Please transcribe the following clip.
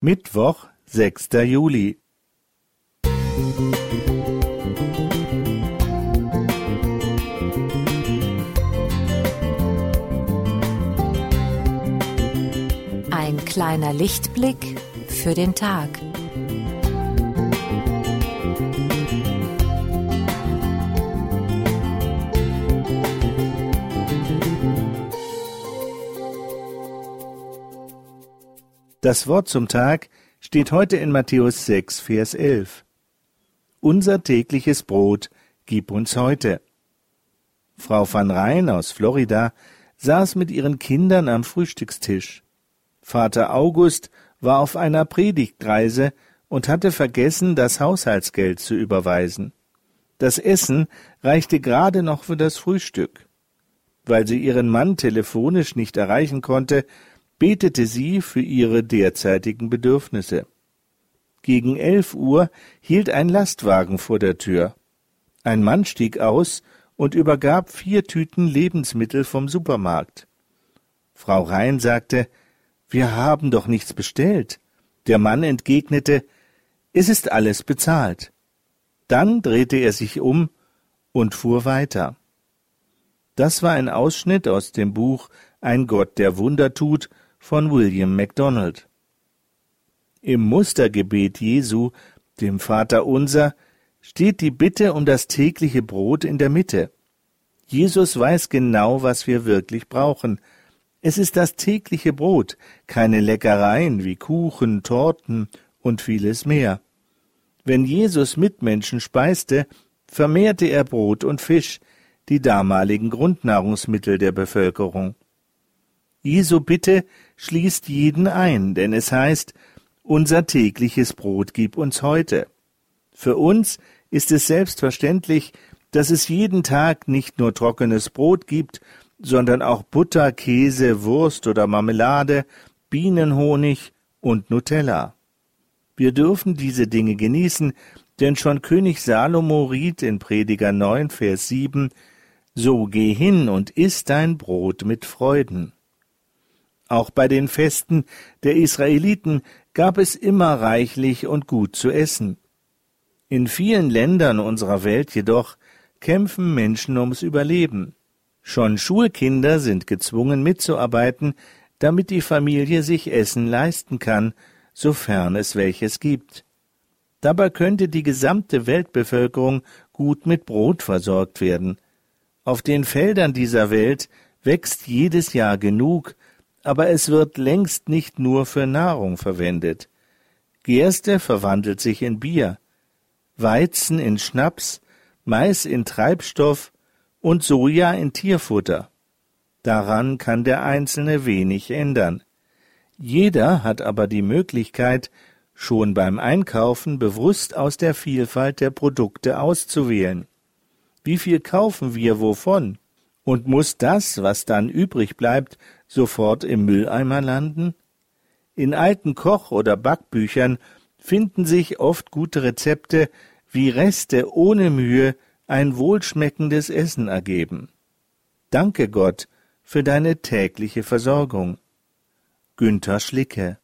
Mittwoch, sechster Juli. Ein kleiner Lichtblick für den Tag. Das Wort zum Tag steht heute in Matthäus 6, Vers 11. Unser tägliches Brot gib uns heute. Frau van Rijn aus Florida saß mit ihren Kindern am Frühstückstisch. Vater August war auf einer Predigtreise und hatte vergessen, das Haushaltsgeld zu überweisen. Das Essen reichte gerade noch für das Frühstück. Weil sie ihren Mann telefonisch nicht erreichen konnte, betete sie für ihre derzeitigen Bedürfnisse. Gegen elf Uhr hielt ein Lastwagen vor der Tür. Ein Mann stieg aus und übergab vier Tüten Lebensmittel vom Supermarkt. Frau Rhein sagte, wir haben doch nichts bestellt. Der Mann entgegnete, es ist alles bezahlt. Dann drehte er sich um und fuhr weiter. Das war ein Ausschnitt aus dem Buch Ein Gott, der Wunder tut von William MacDonald. Im Mustergebet Jesu, dem Vater unser, steht die Bitte um das tägliche Brot in der Mitte. Jesus weiß genau, was wir wirklich brauchen. Es ist das tägliche Brot, keine Leckereien wie Kuchen, Torten und vieles mehr. Wenn Jesus Mitmenschen speiste, vermehrte er Brot und Fisch, die damaligen Grundnahrungsmittel der Bevölkerung. Jesu Bitte schließt jeden ein, denn es heißt, unser tägliches Brot gib uns heute. Für uns ist es selbstverständlich, dass es jeden Tag nicht nur trockenes Brot gibt, sondern auch Butter, Käse, Wurst oder Marmelade, Bienenhonig und Nutella. Wir dürfen diese Dinge genießen, denn schon König Salomo riet in Prediger 9, Vers 7, So geh hin und iss dein Brot mit Freuden. Auch bei den Festen der Israeliten gab es immer reichlich und gut zu essen. In vielen Ländern unserer Welt jedoch kämpfen Menschen ums Überleben. Schon Schulkinder sind gezwungen mitzuarbeiten, damit die Familie sich Essen leisten kann, sofern es welches gibt. Dabei könnte die gesamte Weltbevölkerung gut mit Brot versorgt werden. Auf den Feldern dieser Welt wächst jedes Jahr genug, aber es wird längst nicht nur für Nahrung verwendet. Gerste verwandelt sich in Bier, Weizen in Schnaps, Mais in Treibstoff und Soja in Tierfutter. Daran kann der Einzelne wenig ändern. Jeder hat aber die Möglichkeit, schon beim Einkaufen bewusst aus der Vielfalt der Produkte auszuwählen. Wie viel kaufen wir wovon? Und muss das, was dann übrig bleibt, sofort im Mülleimer landen? In alten Koch- oder Backbüchern finden sich oft gute Rezepte, wie Reste ohne Mühe ein wohlschmeckendes Essen ergeben. Danke Gott für deine tägliche Versorgung. Günther Schlicke